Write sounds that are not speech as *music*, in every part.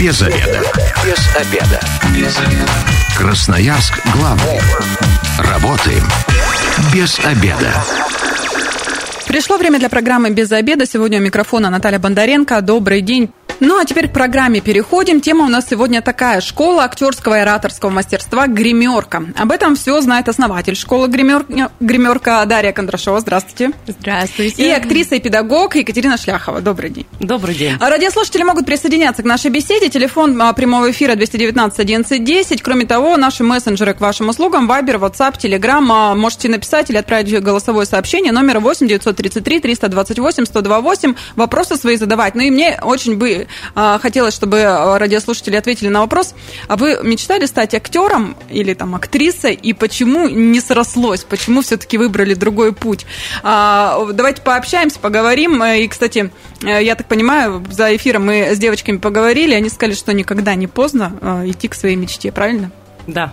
Без обеда. Без обеда. Без обеда. Красноярск главный. Работаем без обеда. Пришло время для программы «Без обеда». Сегодня у микрофона Наталья Бондаренко. Добрый день. Ну, а теперь к программе переходим. Тема у нас сегодня такая. Школа актерского и ораторского мастерства «Гримерка». Об этом все знает основатель школы «Гримерка», гримерка Дарья Кондрашова. Здравствуйте. Здравствуйте. И актриса и педагог Екатерина Шляхова. Добрый день. Добрый день. А радиослушатели могут присоединяться к нашей беседе. Телефон а, прямого эфира 219 11 10. Кроме того, наши мессенджеры к вашим услугам. Вайбер, WhatsApp, Telegram. Можете написать или отправить голосовое сообщение. Номер 8 933 328 128. Вопросы свои задавать. Ну и мне очень бы а, хотелось, чтобы радиослушатели ответили на вопрос. А вы мечтали стать актером или там актрисой? И почему не срослось? Почему все-таки выбрали другой путь? А, давайте пообщаемся, поговорим. И, кстати, я так понимаю, за эфиром мы с девочками поговорили. Они сказали, что никогда не поздно а, идти к своей мечте, правильно? Да.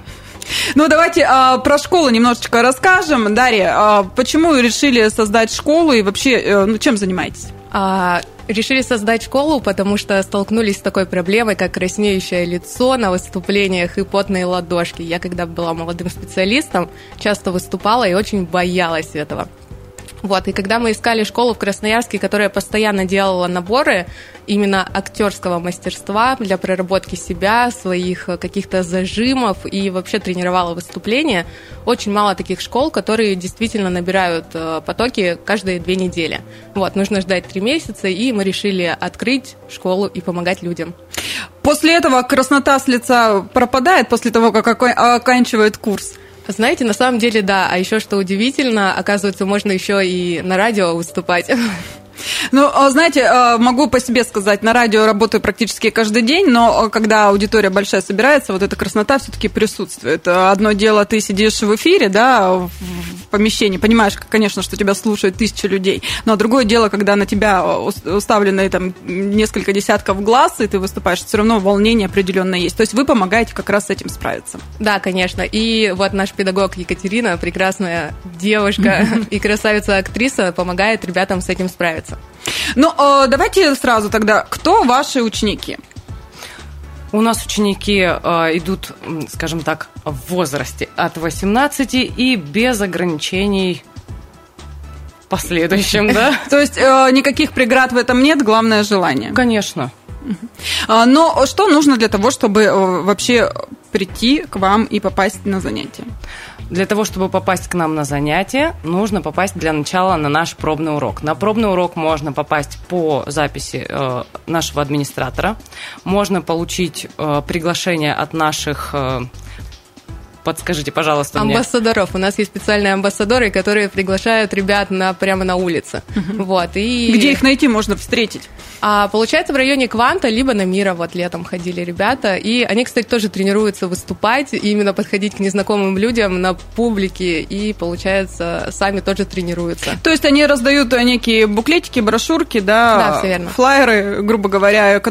Ну, давайте а, про школу немножечко расскажем. Дарья, а, почему решили создать школу и вообще, э, ну, чем занимаетесь? А, решили создать школу, потому что столкнулись с такой проблемой, как краснеющее лицо на выступлениях и потные ладошки. Я, когда была молодым специалистом, часто выступала и очень боялась этого. Вот, и когда мы искали школу в Красноярске, которая постоянно делала наборы именно актерского мастерства для проработки себя, своих э, каких-то зажимов и вообще тренировала выступления, очень мало таких школ, которые действительно набирают э, потоки каждые две недели. Вот, нужно ждать три месяца, и мы решили открыть школу и помогать людям. После этого краснота с лица пропадает, после того, как оканчивает курс? Знаете, на самом деле, да. А еще что удивительно, оказывается, можно еще и на радио выступать. *laughs* Ну, а, знаете, а, могу по себе сказать, на радио работаю практически каждый день, но когда аудитория большая собирается, вот эта краснота все-таки присутствует. Одно дело, ты сидишь в эфире, да, в помещении, понимаешь, конечно, что тебя слушают тысячи людей, но другое дело, когда на тебя уставлены там несколько десятков глаз, и ты выступаешь, все равно волнение определенное есть. То есть вы помогаете как раз с этим справиться. Да, конечно. И вот наш педагог Екатерина, прекрасная девушка *laughs* и красавица-актриса, помогает ребятам с этим справиться нравится. Ну, а, давайте сразу тогда, кто ваши ученики? У нас ученики э, идут, скажем так, в возрасте от 18 и без ограничений в последующем, *laughs* да? То есть э, никаких преград в этом нет, главное желание. Конечно. А, но что нужно для того, чтобы э, вообще прийти к вам и попасть на занятия? Для того, чтобы попасть к нам на занятие, нужно попасть для начала на наш пробный урок. На пробный урок можно попасть по записи э, нашего администратора. Можно получить э, приглашение от наших э, подскажите, пожалуйста, Амбассадоров. Мне. У нас есть специальные амбассадоры, которые приглашают ребят на, прямо на улице. Угу. Вот, и... Где их найти можно встретить? А, получается, в районе Кванта, либо на Мира, вот летом ходили ребята. И они, кстати, тоже тренируются выступать, и именно подходить к незнакомым людям на публике, и, получается, сами тоже тренируются. То есть они раздают некие буклетики, брошюрки, да, да все верно. флайеры, грубо говоря,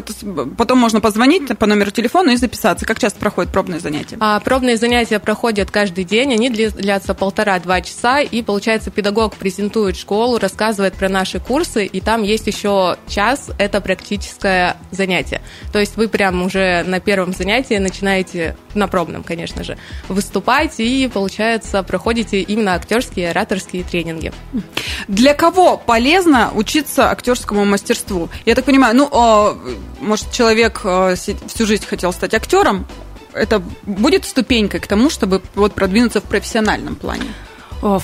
потом можно позвонить по номеру телефона и записаться. Как часто проходят пробные занятия? А, пробные занятия проходят каждый день, они длятся полтора-два часа, и, получается, педагог презентует школу, рассказывает про наши курсы, и там есть еще час, это практическое занятие. То есть вы прям уже на первом занятии начинаете, на пробном, конечно же, выступать, и, получается, проходите именно актерские, ораторские тренинги. Для кого полезно учиться актерскому мастерству? Я так понимаю, ну, а, может, человек а, всю жизнь хотел стать актером, это будет ступенькой к тому, чтобы вот продвинуться в профессиональном плане? В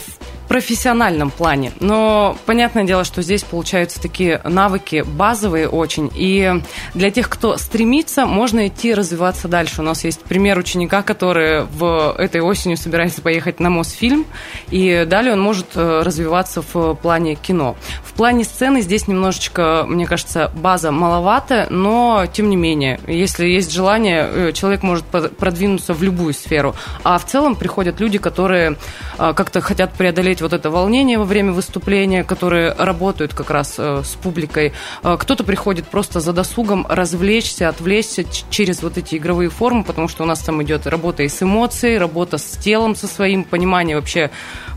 профессиональном плане. Но понятное дело, что здесь получаются такие навыки базовые очень. И для тех, кто стремится, можно идти развиваться дальше. У нас есть пример ученика, который в этой осенью собирается поехать на Мосфильм, и далее он может э, развиваться в плане кино. В плане сцены здесь немножечко, мне кажется, база маловато, но тем не менее, если есть желание, э, человек может продвинуться в любую сферу. А в целом приходят люди, которые э, как-то хотят преодолеть вот это волнение во время выступления, которые работают как раз э, с публикой. Э, кто-то приходит просто за досугом развлечься, отвлечься через вот эти игровые формы, потому что у нас там идет работа и с эмоцией, работа с телом со своим, понимание вообще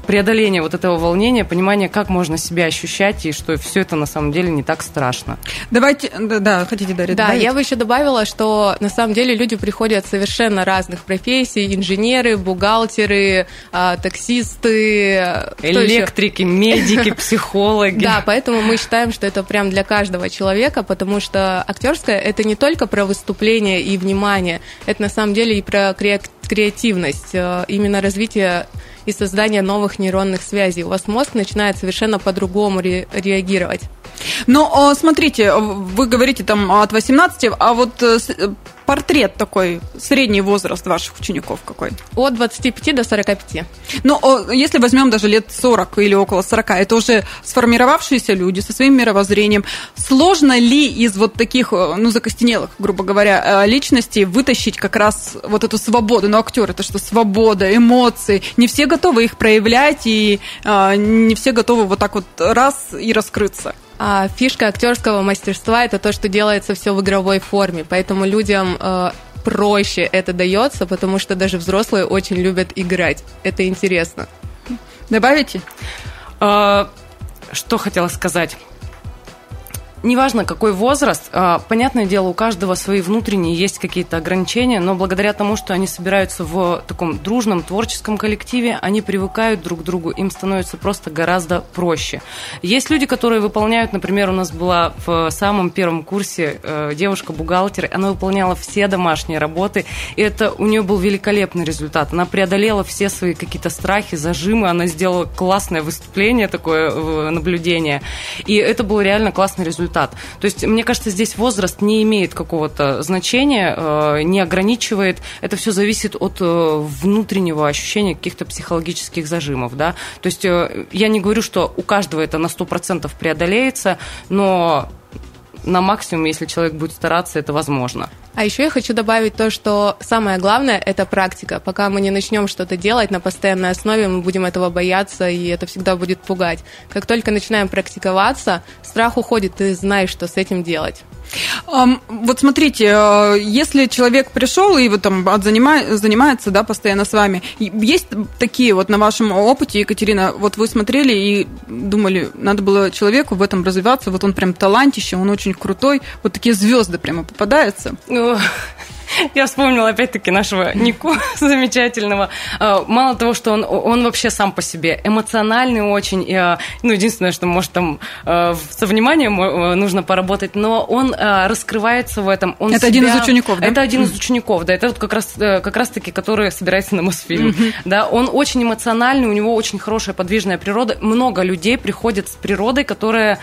преодоление вот этого волнения, понимание, как можно себя ощущать, и что все это на самом деле не так страшно. Давайте, да, да хотите, Дарья, Да, добавить? я бы еще добавила, что на самом деле люди приходят совершенно разных профессий, инженеры, бухгалтеры, а, таксисты, электрики, медики, *laughs* психологи. Да, поэтому мы считаем, что это прям для каждого человека, потому что актерское это не только про выступление и внимание, это на самом деле и про креативность, э, именно развитие и создание новых нейронных связей. У вас мозг начинает совершенно по-другому ре- реагировать. Но смотрите, вы говорите там от 18, а вот э, портрет такой, средний возраст ваших учеников какой? От 25 до 45. Ну, если возьмем даже лет 40 или около 40, это уже сформировавшиеся люди со своим мировоззрением. Сложно ли из вот таких, э, ну, закостенелых, грубо говоря, э, личностей вытащить как раз вот эту свободу? Ну, актер это что, свобода, эмоции. Не все готовы их проявлять, и э, не все готовы вот так вот раз и раскрыться. А фишка актерского мастерства это то, что делается все в игровой форме, поэтому людям э, проще это дается, потому что даже взрослые очень любят играть. Это интересно. Добавите? А, что хотела сказать? Неважно какой возраст, а, понятное дело, у каждого свои внутренние есть какие-то ограничения, но благодаря тому, что они собираются в таком дружном творческом коллективе, они привыкают друг к другу, им становится просто гораздо проще. Есть люди, которые выполняют, например, у нас была в самом первом курсе э, девушка-бухгалтер, она выполняла все домашние работы, и это у нее был великолепный результат. Она преодолела все свои какие-то страхи, зажимы, она сделала классное выступление, такое э, наблюдение, и это был реально классный результат результат. То есть, мне кажется, здесь возраст не имеет какого-то значения, э, не ограничивает. Это все зависит от э, внутреннего ощущения каких-то психологических зажимов. Да? То есть, э, я не говорю, что у каждого это на 100% преодолеется, но на максимум, если человек будет стараться, это возможно. А еще я хочу добавить то, что самое главное – это практика. Пока мы не начнем что-то делать на постоянной основе, мы будем этого бояться, и это всегда будет пугать. Как только начинаем практиковаться, страх уходит, ты знаешь, что с этим делать. Вот смотрите, э, если человек пришел и вот там занимается, да, постоянно с вами, есть такие вот на вашем опыте, Екатерина, вот вы смотрели и думали, надо было человеку в этом развиваться, вот он прям талантище, он очень крутой, вот такие звезды прямо попадаются. Я вспомнила опять-таки нашего Нику *laughs* замечательного. А, мало того, что он, он вообще сам по себе эмоциональный очень. И, а, ну, единственное, что, может, там а, со вниманием нужно поработать, но он раскрывается в этом. Он это себя... один из учеников, да? Это один из учеников, да. Это вот как раз, э, как раз таки, который собирается на Мосфильм. Mm-hmm. Да, он очень эмоциональный, у него очень хорошая подвижная природа. Много людей приходят с природой, которая,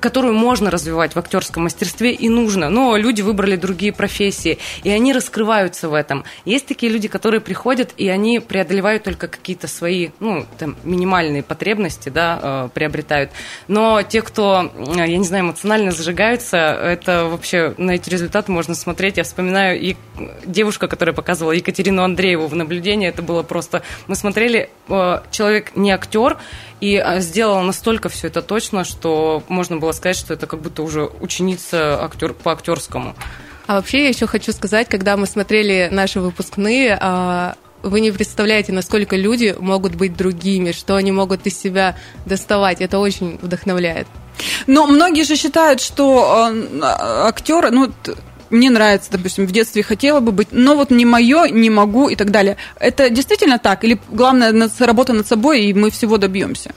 которую можно развивать в актерском мастерстве и нужно. Но люди выбрали другие профессии профессии, и они раскрываются в этом. Есть такие люди, которые приходят, и они преодолевают только какие-то свои, ну, там, минимальные потребности, да, э, приобретают. Но те, кто, э, я не знаю, эмоционально зажигаются, это вообще на эти результаты можно смотреть. Я вспоминаю и девушка, которая показывала Екатерину Андрееву в наблюдении, это было просто... Мы смотрели, э, человек не актер, и сделала настолько все это точно, что можно было сказать, что это как будто уже ученица актер, по актерскому. А вообще я еще хочу сказать, когда мы смотрели наши выпускные, а, вы не представляете, насколько люди могут быть другими, что они могут из себя доставать. Это очень вдохновляет. Но многие же считают, что э, актер, ну, мне нравится, допустим, в детстве хотела бы быть, но вот не мое, не могу и так далее. Это действительно так? Или главное работа над собой, и мы всего добьемся?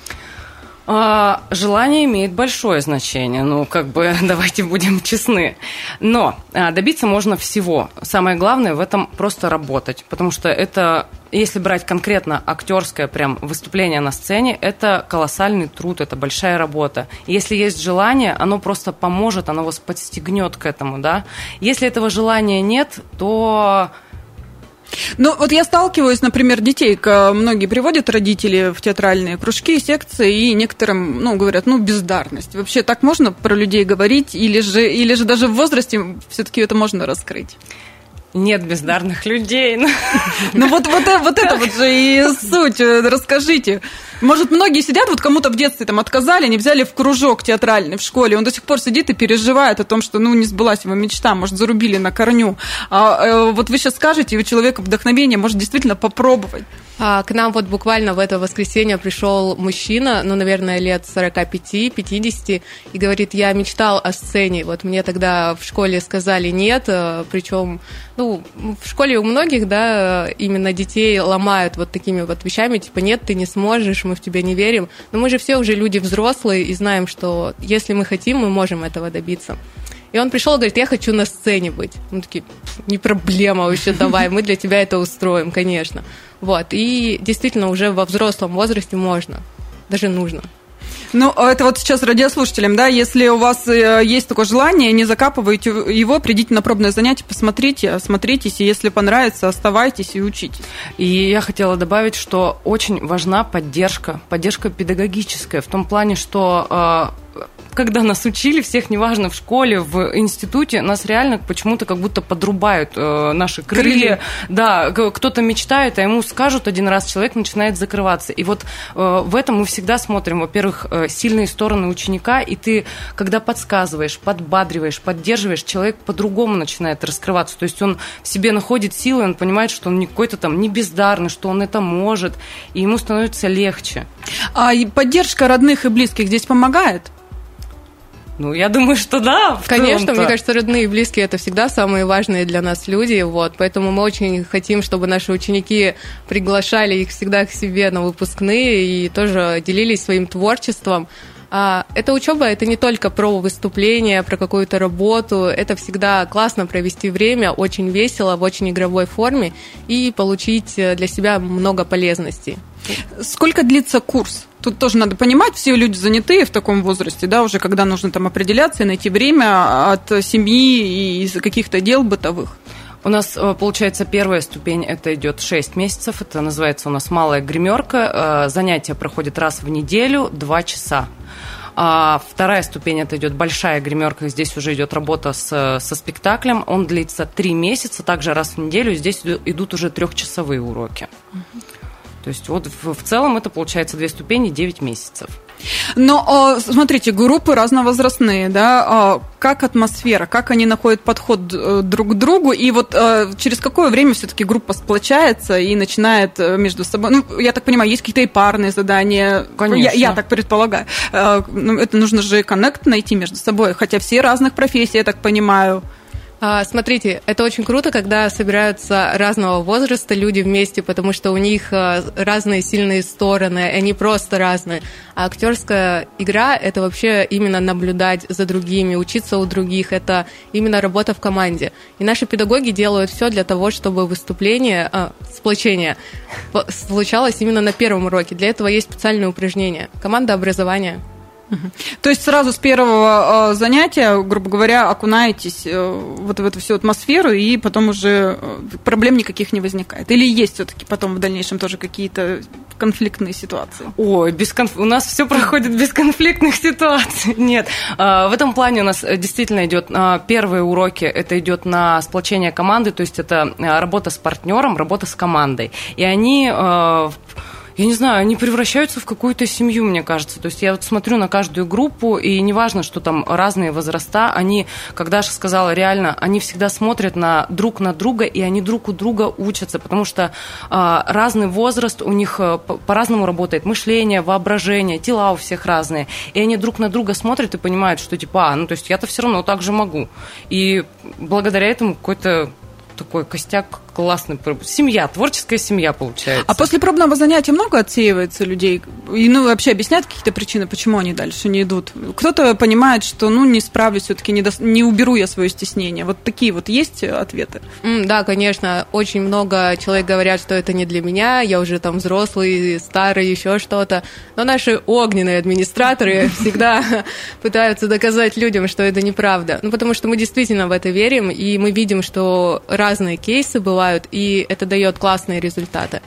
А, желание имеет большое значение, ну, как бы, *laughs* давайте будем честны. Но а, добиться можно всего. Самое главное в этом просто работать, потому что это, если брать конкретно актерское прям выступление на сцене, это колоссальный труд, это большая работа. если есть желание, оно просто поможет, оно вас подстегнет к этому, да. Если этого желания нет, то ну, вот я сталкиваюсь, например, детей, многие приводят родители в театральные кружки, секции, и некоторым, ну, говорят, ну, бездарность. Вообще так можно про людей говорить, или же, или же даже в возрасте все-таки это можно раскрыть? Нет бездарных людей. Ну *laughs* вот, вот, вот это вот же и суть. Расскажите. Может, многие сидят, вот кому-то в детстве там отказали, не взяли в кружок театральный в школе, он до сих пор сидит и переживает о том, что, ну, не сбылась его мечта, может, зарубили на корню. А, э, вот вы сейчас скажете, и у человека вдохновение, может, действительно попробовать. А, к нам вот буквально в это воскресенье пришел мужчина, ну, наверное, лет 45-50, и говорит, я мечтал о сцене. Вот мне тогда в школе сказали нет, э, причем, ну, в школе у многих, да, именно детей ломают вот такими вот вещами, типа, нет, ты не сможешь, мы в тебя не верим. Но мы же все уже люди взрослые и знаем, что если мы хотим, мы можем этого добиться. И он пришел и говорит, я хочу на сцене быть. Мы такие, не проблема вообще, давай, мы для тебя это устроим, конечно. Вот, и действительно уже во взрослом возрасте можно, даже нужно. Ну, а это вот сейчас радиослушателям, да, если у вас э, есть такое желание, не закапывайте его, придите на пробное занятие, посмотрите, осмотритесь, и если понравится, оставайтесь и учитесь. И я хотела добавить, что очень важна поддержка, поддержка педагогическая, в том плане, что э, когда нас учили, всех, неважно, в школе, в институте, нас реально почему-то как будто подрубают э, наши крылья. крылья. Да, кто-то мечтает, а ему скажут один раз, человек начинает закрываться. И вот э, в этом мы всегда смотрим, во-первых, э, сильные стороны ученика, и ты, когда подсказываешь, подбадриваешь, поддерживаешь, человек по-другому начинает раскрываться. То есть он в себе находит силы, он понимает, что он не какой-то там не бездарный, что он это может, и ему становится легче. А поддержка родных и близких здесь помогает? Ну, я думаю, что да. Конечно, мне кажется, родные и близкие это всегда самые важные для нас люди, вот, поэтому мы очень хотим, чтобы наши ученики приглашали их всегда к себе на выпускные и тоже делились своим творчеством. А, эта учеба это не только про выступление, про какую-то работу, это всегда классно провести время, очень весело, в очень игровой форме и получить для себя много полезностей. Сколько длится курс? Тут тоже надо понимать, все люди занятые в таком возрасте, да, уже когда нужно там определяться и найти время от семьи и каких-то дел бытовых. У нас, э, получается, первая ступень, это идет 6 месяцев, это называется у нас малая гримерка. Э, занятия проходят раз в неделю, 2 часа. А вторая ступень это идет большая гримерка. Здесь уже идет работа с, со спектаклем. Он длится три месяца, также раз в неделю. Здесь идут уже трехчасовые уроки. То есть вот в, в целом это получается две ступени, 9 месяцев. Но а, смотрите, группы разновозрастные, да, а, как атмосфера, как они находят подход э, друг к другу, и вот э, через какое время все-таки группа сплочается и начинает э, между собой, ну, я так понимаю, есть какие-то и парные задания, Конечно. Я, я так предполагаю, ну, это нужно же коннект найти между собой, хотя все разных профессий, я так понимаю. А, смотрите, это очень круто, когда собираются разного возраста люди вместе, потому что у них а, разные сильные стороны, они просто разные. А актерская игра это вообще именно наблюдать за другими, учиться у других, это именно работа в команде. И наши педагоги делают все для того, чтобы выступление, а, сплочение случалось именно на первом уроке. Для этого есть специальные упражнения. Команда образования. То есть сразу с первого э, занятия, грубо говоря, окунаетесь э, вот в эту всю атмосферу, и потом уже э, проблем никаких не возникает. Или есть все-таки потом в дальнейшем тоже какие-то конфликтные ситуации? Ой, без конф... у нас все проходит без конфликтных ситуаций. *laughs* Нет, в этом плане у нас действительно идет первые уроки, это идет на сплочение команды, то есть это работа с партнером, работа с командой. И они я не знаю, они превращаются в какую-то семью, мне кажется. То есть я вот смотрю на каждую группу, и неважно, что там разные возраста, они, как Даша сказала, реально, они всегда смотрят на друг на друга, и они друг у друга учатся, потому что а, разный возраст у них а, по-разному работает, мышление, воображение, тела у всех разные, и они друг на друга смотрят и понимают, что типа, а, ну то есть я-то все равно так же могу. И благодаря этому какой-то такой костяк классный. Семья, творческая семья получается. А после пробного занятия много отсеивается людей? И ну, вообще объясняют какие-то причины, почему они дальше не идут? Кто-то понимает, что ну не справлюсь, все-таки не, до... не уберу я свое стеснение. Вот такие вот есть ответы? Mm, да, конечно. Очень много человек говорят, что это не для меня, я уже там взрослый, старый, еще что-то. Но наши огненные администраторы *laughs* всегда пытаются доказать людям, что это неправда. Ну, потому что мы действительно в это верим, и мы видим, что разные кейсы бывают, и это дает классные результаты.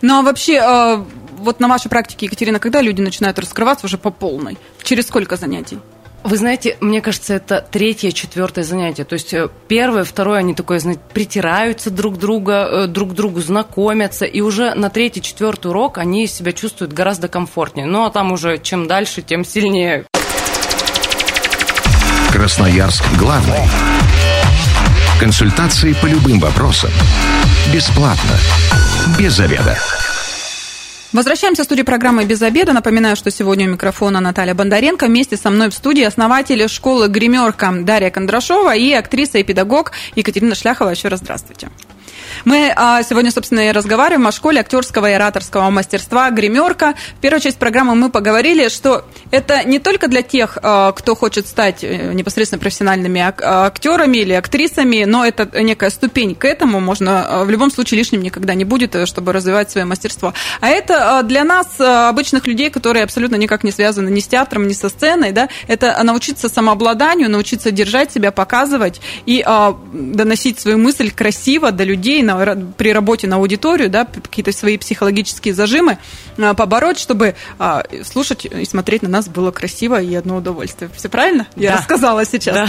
Ну а вообще, э, вот на вашей практике, Екатерина, когда люди начинают раскрываться уже по полной? Через сколько занятий? Вы знаете, мне кажется, это третье, четвертое занятие. То есть э, первое, второе, они такое, знаете, притираются друг друга, э, друг к другу знакомятся, и уже на третий, четвертый урок они себя чувствуют гораздо комфортнее. Ну, а там уже чем дальше, тем сильнее. Красноярск главный. Консультации по любым вопросам. Бесплатно. Без заведа. Возвращаемся в студию программы «Без обеда». Напоминаю, что сегодня у микрофона Наталья Бондаренко. Вместе со мной в студии основатель школы «Гримерка» Дарья Кондрашова и актриса и педагог Екатерина Шляхова. Еще раз здравствуйте. Мы а, сегодня, собственно, и разговариваем о школе актерского и ораторского мастерства «Гримерка». В первую часть программы мы поговорили, что это не только для тех, а, кто хочет стать э, непосредственно профессиональными актерами или актрисами, но это некая ступень к этому. Можно а, в любом случае лишним никогда не будет, э, чтобы развивать свое мастерство. А это для нас, обычных людей, которые абсолютно никак не связаны ни с театром, ни со сценой, да, это научиться самообладанию, научиться держать себя, показывать и доносить свою мысль красиво до людей, на, при работе на аудиторию, да, какие-то свои психологические зажимы а, побороть, чтобы а, слушать и смотреть на нас было красиво и одно удовольствие. Все правильно? Я да. рассказала сейчас. Да.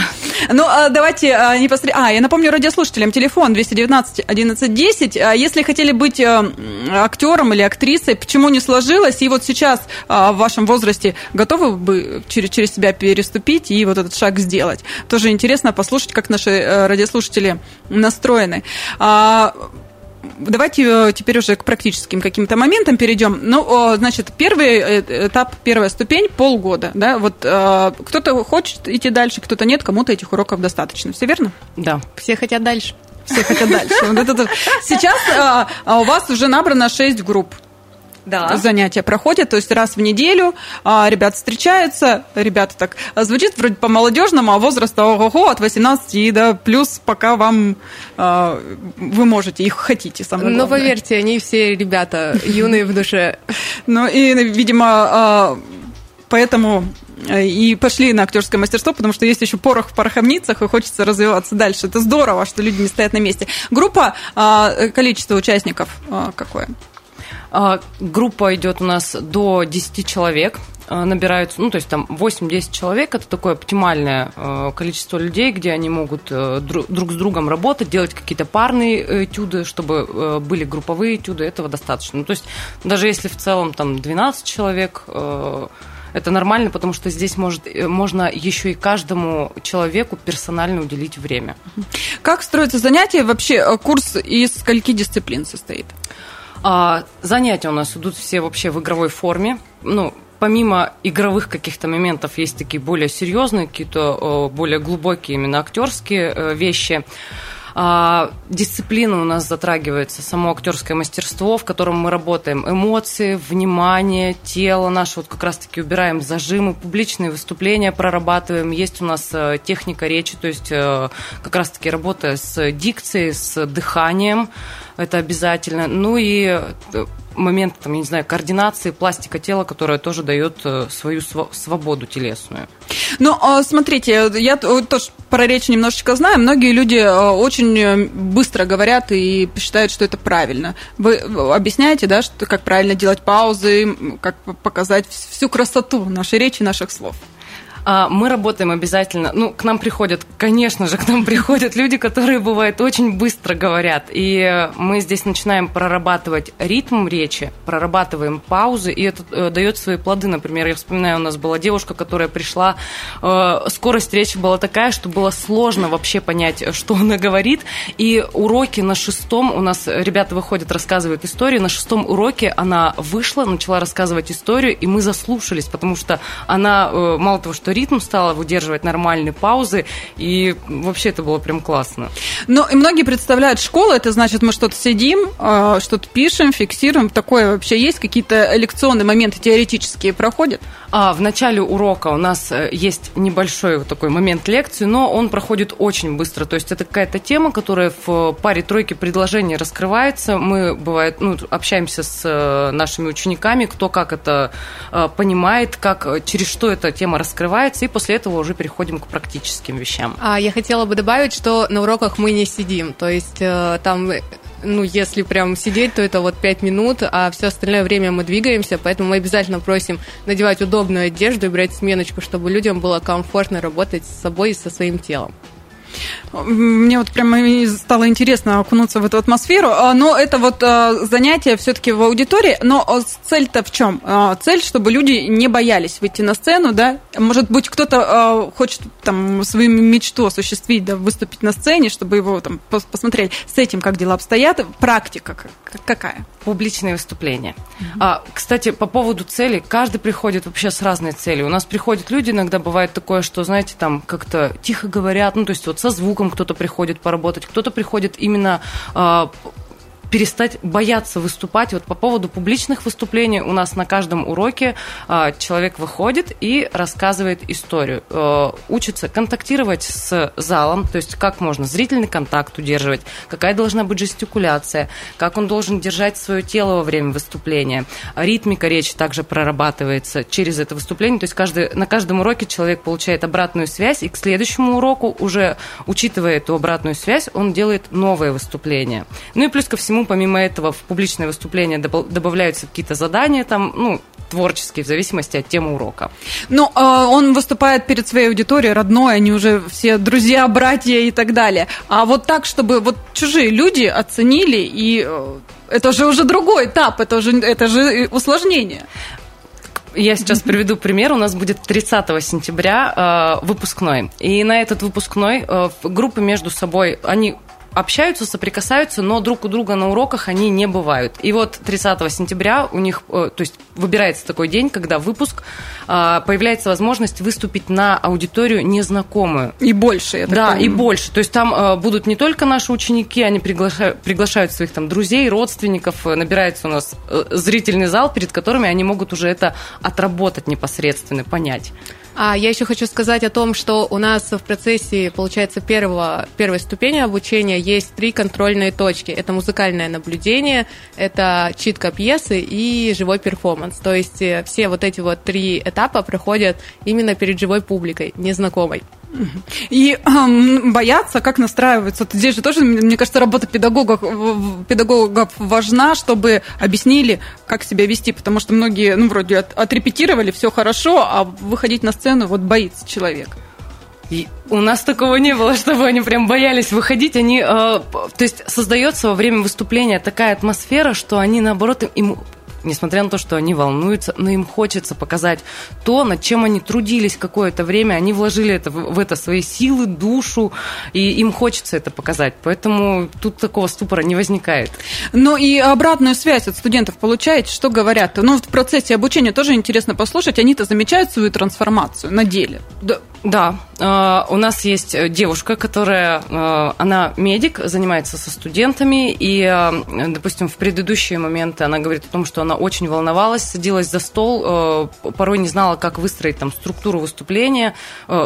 Ну, а, давайте непосредственно... А, я напомню радиослушателям, телефон 219 11 10. Если хотели быть актером или актрисой, почему не сложилось? И вот сейчас в вашем возрасте готовы бы через, через себя переступить и вот этот шаг сделать? Тоже интересно послушать, как наши э, радиослушатели настроены. Давайте э, теперь уже к практическим каким-то моментам перейдем. Ну, значит, первый э, этап, первая ступень – полгода. Да? Вот э, кто-то хочет идти дальше, кто-то нет, кому-то этих уроков достаточно. Все верно? Да. Все хотят дальше. Все хотят дальше. Сейчас у вас уже набрано 6 групп да. занятия проходят, то есть раз в неделю а, ребята встречаются, ребята так звучит вроде по-молодежному, а возраст ого, от 18 до плюс, пока вам а, вы можете, их хотите, самое Но поверьте, они все ребята юные в душе. Ну и, видимо, а, поэтому э, и пошли на актерское мастерство, потому что есть еще порох в пороховницах, и хочется развиваться дальше. Это здорово, что люди не стоят на месте. Группа, а, количество участников а, какое? А, группа идет у нас до 10 человек а, набираются, ну, то есть там 8-10 человек, это такое оптимальное а, количество людей, где они могут э, друг с другом работать, делать какие-то парные э, этюды, чтобы э, были групповые этюды, этого достаточно. Ну, то есть даже если в целом там 12 человек, это нормально, потому что здесь может, можно еще и каждому человеку персонально уделить время. Как строится занятие? Вообще курс из скольки дисциплин состоит? А, занятия у нас идут все вообще в игровой форме. Ну, помимо игровых каких-то моментов есть такие более серьезные, какие-то более глубокие именно актерские э, вещи. А, дисциплина у нас затрагивается, само актерское мастерство, в котором мы работаем. Эмоции, внимание, тело наше, вот как раз-таки убираем зажимы, публичные выступления прорабатываем. Есть у нас э, техника речи, то есть э, как раз-таки работа с дикцией, с дыханием это обязательно. Ну и э, момент, там, я не знаю, координации пластика тела, которая тоже дает э, свою свободу телесную. Ну, а, смотрите, я тоже про речь немножечко знаю. Многие люди э, очень быстро говорят и считают, что это правильно. Вы объясняете, да, что, как правильно делать паузы, как показать всю красоту нашей речи, наших слов? А, мы работаем обязательно. Ну, к нам приходят, конечно же, к нам приходят люди, которые, бывает, очень быстро говорят. И мы здесь начинаем прорабатывать ритм речи, прорабатываем паузы, и это э, дает свои плоды. Например, я вспоминаю, у нас была девушка, которая пришла, э, скорость речи была такая, что было сложно вообще понять, что она говорит. И уроки на шестом, у нас ребята выходят, рассказывают историю, на шестом уроке она вышла, начала рассказывать историю, и мы заслушались, потому что она, э, мало того, что ритм стала выдерживать нормальные паузы, и вообще это было прям классно. Ну, и многие представляют школу, это значит, мы что-то сидим, а, что-то пишем, фиксируем. Такое вообще есть? Какие-то лекционные моменты теоретические проходят? А, в начале урока у нас э, есть небольшой такой момент лекции, но он проходит очень быстро. То есть это какая-то тема, которая в паре тройки предложений раскрывается. Мы, бывает, ну, общаемся с э, нашими учениками, кто как это э, понимает, как, через что эта тема раскрывается и после этого уже переходим к практическим вещам. А я хотела бы добавить, что на уроках мы не сидим, то есть э, там ну, если прям сидеть, то это вот 5 минут, а все остальное время мы двигаемся, поэтому мы обязательно просим надевать удобную одежду и брать сменочку, чтобы людям было комфортно работать с собой и со своим телом. Мне вот прямо стало интересно окунуться в эту атмосферу. А, но это вот а, занятие все-таки в аудитории. Но а, цель-то в чем? Цель, чтобы люди не боялись выйти на сцену, да? Может быть, кто-то хочет там свою мечту осуществить, да, выступить на сцене, чтобы его там посмотреть. С этим как дела обстоят? Практика какая? Публичные выступления. Mm-hmm. А, кстати, по поводу цели, каждый приходит вообще с разной целью. У нас приходят люди, иногда бывает такое, что, знаете, там как-то тихо говорят, ну, то есть вот со звуком кто-то приходит поработать, кто-то приходит именно а, перестать бояться выступать. Вот по поводу публичных выступлений у нас на каждом уроке э, человек выходит и рассказывает историю, э, учится контактировать с залом, то есть как можно зрительный контакт удерживать, какая должна быть жестикуляция, как он должен держать свое тело во время выступления. Ритмика речи также прорабатывается через это выступление, то есть каждый, на каждом уроке человек получает обратную связь, и к следующему уроку, уже учитывая эту обратную связь, он делает новое выступление. Ну и плюс ко всему помимо этого, в публичное выступление добавляются какие-то задания, там, ну, творческие, в зависимости от темы урока. Ну, а, он выступает перед своей аудиторией родной, они уже все друзья, братья и так далее. А вот так, чтобы вот чужие люди оценили, и э, это же уже другой этап, это же, это же усложнение. Я сейчас приведу пример. У нас будет 30 сентября э, выпускной. И на этот выпускной э, группы между собой, они общаются, соприкасаются, но друг у друга на уроках они не бывают. И вот 30 сентября у них, э, то есть выбирается такой день, когда выпуск, э, появляется возможность выступить на аудиторию незнакомую. И больше, я так Да, понимаю. и больше. То есть там э, будут не только наши ученики, они приглашают, приглашают своих там друзей, родственников, набирается у нас зрительный зал, перед которыми они могут уже это отработать непосредственно, понять. А я еще хочу сказать о том, что у нас в процессе, получается, первого, первой ступени обучения есть три контрольные точки. Это музыкальное наблюдение, это читка пьесы и живой перформанс. То есть э, все вот эти вот три этапа проходят именно перед живой публикой, незнакомой. И э, бояться, как настраиваться. Здесь же тоже, мне кажется, работа педагогов, педагогов важна, чтобы объяснили, как себя вести, потому что многие, ну, вроде от, отрепетировали, все хорошо, а выходить на сцену вот боится человек. И у нас такого не было, *laughs* чтобы они прям боялись выходить. Они, э, то есть создается во время выступления такая атмосфера, что они наоборот им несмотря на то, что они волнуются, но им хочется показать то, над чем они трудились какое-то время, они вложили это, в это свои силы, душу, и им хочется это показать. Поэтому тут такого ступора не возникает. Ну и обратную связь от студентов получаете, что говорят? Ну, в процессе обучения тоже интересно послушать, они-то замечают свою трансформацию на деле. Да, да, э, у нас есть девушка, которая, э, она медик, занимается со студентами, и, э, допустим, в предыдущие моменты она говорит о том, что она очень волновалась, садилась за стол, порой не знала, как выстроить там структуру выступления,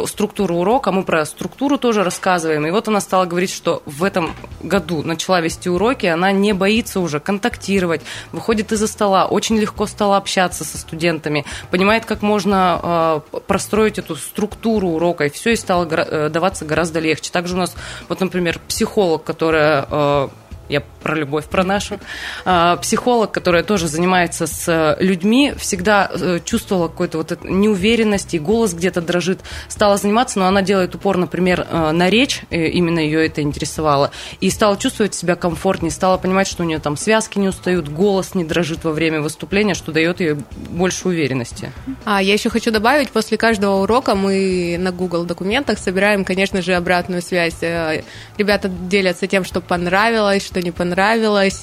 структуру урока, мы про структуру тоже рассказываем, и вот она стала говорить, что в этом году начала вести уроки, она не боится уже контактировать, выходит из-за стола, очень легко стала общаться со студентами, понимает, как можно простроить эту структуру структуру урока, и все и стало э, даваться гораздо легче. Также у нас, вот, например, психолог, которая э, я про любовь, про нашу. А, психолог, которая тоже занимается с людьми, всегда э, чувствовала какую-то вот неуверенность, и голос где-то дрожит. Стала заниматься, но она делает упор, например, э, на речь, именно ее это интересовало, и стала чувствовать себя комфортнее, стала понимать, что у нее там связки не устают, голос не дрожит во время выступления, что дает ей больше уверенности. А я еще хочу добавить, после каждого урока мы на Google документах собираем, конечно же, обратную связь. Э, ребята делятся тем, что понравилось, что не понравилось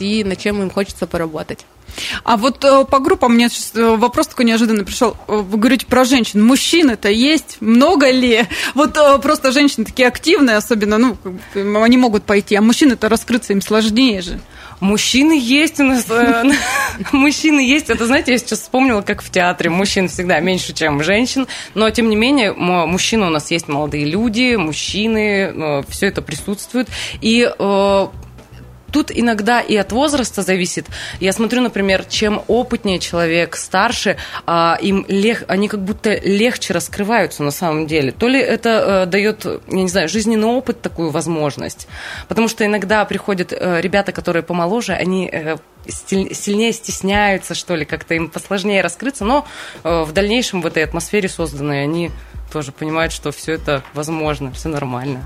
и над чем им хочется поработать. А вот э, по группам мне сейчас э, вопрос такой неожиданно пришел. Э, вы говорите про женщин. Мужчин-то есть? Много ли? Вот просто женщины такие активные, особенно, ну, они могут пойти, а мужчины-то раскрыться им сложнее же. Мужчины есть у нас. *laughs* Мужчины есть. Это, знаете, я сейчас вспомнила, как в театре. Мужчин всегда меньше, чем женщин. Но, тем не менее, мужчины у нас есть молодые люди, мужчины. Все это присутствует. И тут иногда и от возраста зависит. Я смотрю, например, чем опытнее человек, старше, а, им лег, они как будто легче раскрываются на самом деле. То ли это э, дает, я не знаю, жизненный опыт такую возможность. Потому что иногда приходят э, ребята, которые помоложе, они э, сильнее стесняются, что ли, как-то им посложнее раскрыться, но в дальнейшем в этой атмосфере созданной они тоже понимают, что все это возможно, все нормально.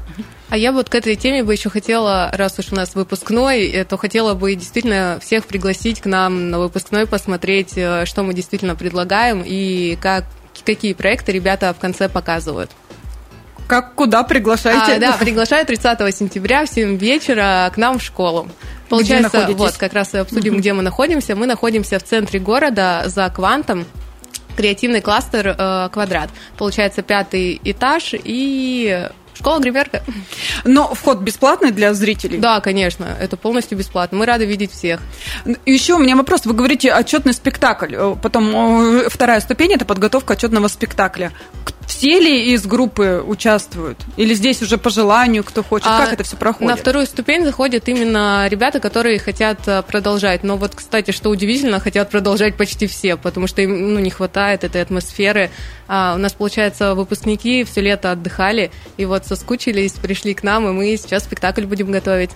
А я вот к этой теме бы еще хотела, раз уж у нас выпускной, э, то хотела бы действительно всех пригласить к нам на выпускной, посмотреть, э, что мы действительно предлагаем и как, какие проекты ребята в конце показывают. Как куда приглашаете? А, да, приглашаю 30 сентября в 7 вечера к нам в школу. Получается, вот как раз и обсудим, где мы находимся. Мы находимся в центре города за Квантом креативный кластер э, «Квадрат». Получается, пятый этаж и Школа гримерка. Но вход бесплатный для зрителей? Да, конечно, это полностью бесплатно. Мы рады видеть всех. Еще у меня вопрос. Вы говорите отчетный спектакль. Э, потом э, вторая ступень – это подготовка отчетного спектакля все ли из группы участвуют? Или здесь уже по желанию, кто хочет? А как это все проходит? На вторую ступень заходят именно ребята, которые хотят э, продолжать. Но вот, кстати, что удивительно, хотят продолжать почти все, потому что им ну, не хватает этой атмосферы. А, у нас, получается, выпускники все лето отдыхали, и вот соскучились, пришли к нам, и мы сейчас спектакль будем готовить.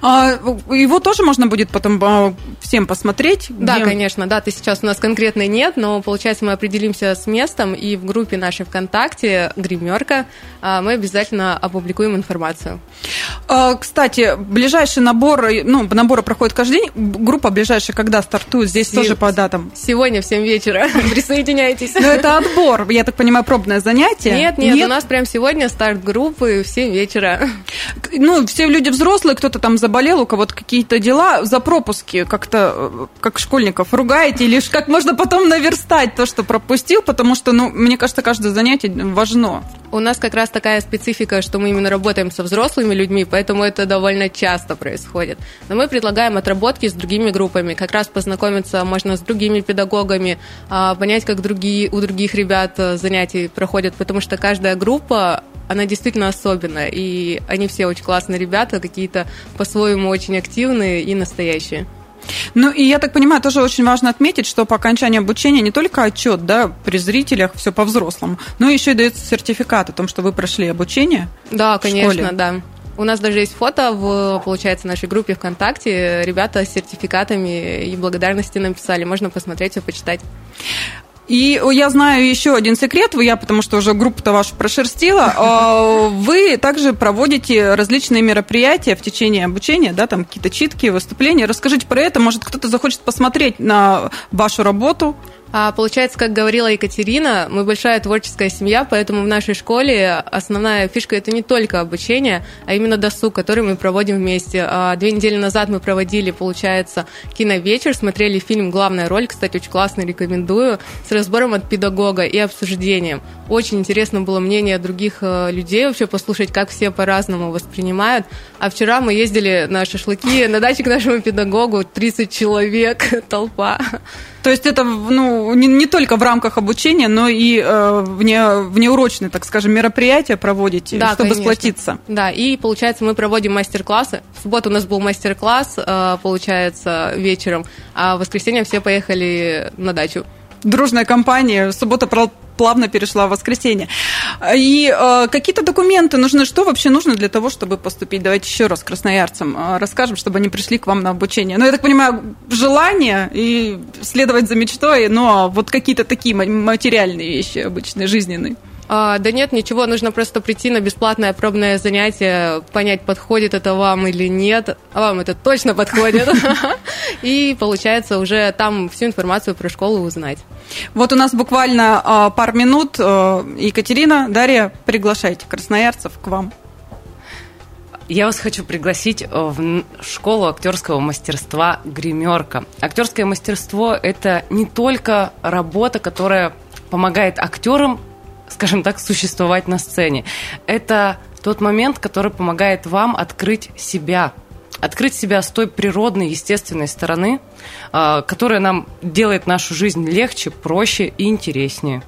А, его тоже можно будет потом а, всем посмотреть? Да, где... конечно. Даты сейчас у нас конкретной нет, но, получается, мы определимся с местом, и в группе нашей ВКонтакте «Гримерка» а, мы обязательно опубликуем информацию. А, кстати, ближайший набор, ну, наборы проходит каждый день. Группа ближайшая когда стартует? Здесь тоже по датам. Сегодня в 7 вечера. *laughs* Присоединяйтесь. Ну, это отбор, я так понимаю, пробное занятие? Нет, нет, нет, у нас прямо сегодня старт группы в 7 вечера. Ну, все люди взрослые, кто-то там заболел, у кого-то какие-то дела, за пропуски как-то, э, как школьников, ругаете, или как можно потом наверстать то, что пропустил, потому что, ну, мне кажется, каждое занятие важно. У нас как раз такая специфика, что мы именно работаем со взрослыми людьми, поэтому это довольно часто происходит. Но мы предлагаем отработки с другими группами, как раз познакомиться можно с другими педагогами, а, понять, как другие, у других ребят э, занятия проходят, потому что каждая группа она действительно особенная, и они все очень классные ребята, какие-то по-своему очень активные и настоящие. Ну и я так понимаю, тоже очень важно отметить, что по окончании обучения не только отчет, да, при зрителях все по-взрослому, но еще и дается сертификат о том, что вы прошли обучение. Да, конечно, да. У нас даже есть фото в, получается, нашей группе ВКонтакте. Ребята с сертификатами и благодарности написали. Можно посмотреть и почитать. И я знаю еще один секрет, я потому что уже группу-то вашу прошерстила. *laughs* А, вы также проводите различные мероприятия в течение обучения, да, там какие-то читки, выступления. Расскажите про это, может, кто-то захочет посмотреть на вашу работу. А, получается, как говорила Екатерина, мы большая творческая семья, поэтому в нашей школе основная фишка это не только обучение, а именно досуг, который мы проводим вместе. А, две недели назад мы проводили, получается, киновечер, смотрели фильм «Главная роль», кстати, очень классный, рекомендую, с разбором от педагога и обсуждением. Очень интересно было мнение других э, людей, вообще послушать, как все по-разному воспринимают. А вчера мы ездили на шашлыки на даче к нашему педагогу, 30 человек, *laughs* толпа. То есть это ну, не, не только в рамках обучения, но и э, вне, внеурочные, так скажем, мероприятия проводите, да, чтобы конечно. сплотиться. Да, и получается мы проводим мастер-классы. В субботу у нас был мастер-класс, э, получается, вечером, а в воскресенье все поехали на дачу дружная компания. Суббота плавно перешла в воскресенье. И э, какие-то документы нужны. Что вообще нужно для того, чтобы поступить? Давайте еще раз красноярцам э, расскажем, чтобы они пришли к вам на обучение. Ну, я так понимаю, желание и следовать за мечтой, но вот какие-то такие материальные вещи обычные, жизненные. А, да нет, ничего, нужно просто прийти на бесплатное пробное занятие, понять, подходит это вам или нет. А вам это точно подходит. *laughs* И получается уже там всю информацию про школу узнать. Вот у нас буквально а, пару минут. А, Екатерина, Дарья, приглашайте красноярцев к вам. Я вас хочу пригласить в школу актерского мастерства «Гримерка». Актерское мастерство – это не только работа, которая помогает актерам скажем так, существовать на сцене. Это тот момент, который помогает вам открыть себя, открыть себя с той природной, естественной стороны, а, которая нам делает нашу жизнь легче, проще и интереснее.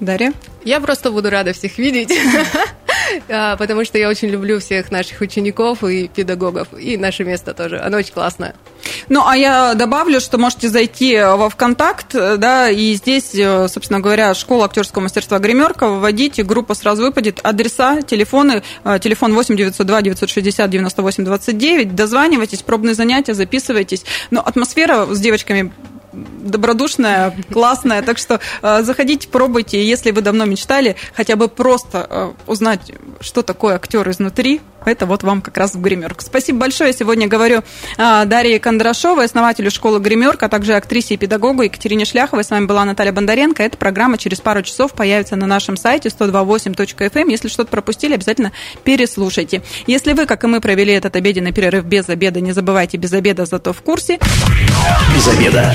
Дарья? Я просто буду рада всех видеть. *laughs* А, потому что я очень люблю всех наших учеников и педагогов, и наше место тоже. Оно очень классное. Ну, а я добавлю, что можете зайти во ВКонтакт, да, и здесь, э, собственно говоря, школа актерского мастерства «Гримерка», вводите, группа сразу выпадет, адреса, телефоны, э, телефон 8 902 960 98 29, дозванивайтесь, пробные занятия, записывайтесь. Но атмосфера с девочками добродушная, классная. Так что э, заходите, пробуйте. Если вы давно мечтали хотя бы просто э, узнать, что такое актер изнутри, это вот вам как раз в гримерку. Спасибо большое. Сегодня говорю э, Дарье Кондрашовой, основателю школы гримерка, а также актрисе и педагогу Екатерине Шляховой. С вами была Наталья Бондаренко. Эта программа через пару часов появится на нашем сайте 128.fm. Эм. Если что-то пропустили, обязательно переслушайте. Если вы, как и мы, провели этот обеденный перерыв без обеда, не забывайте без обеда, зато в курсе. Без обеда.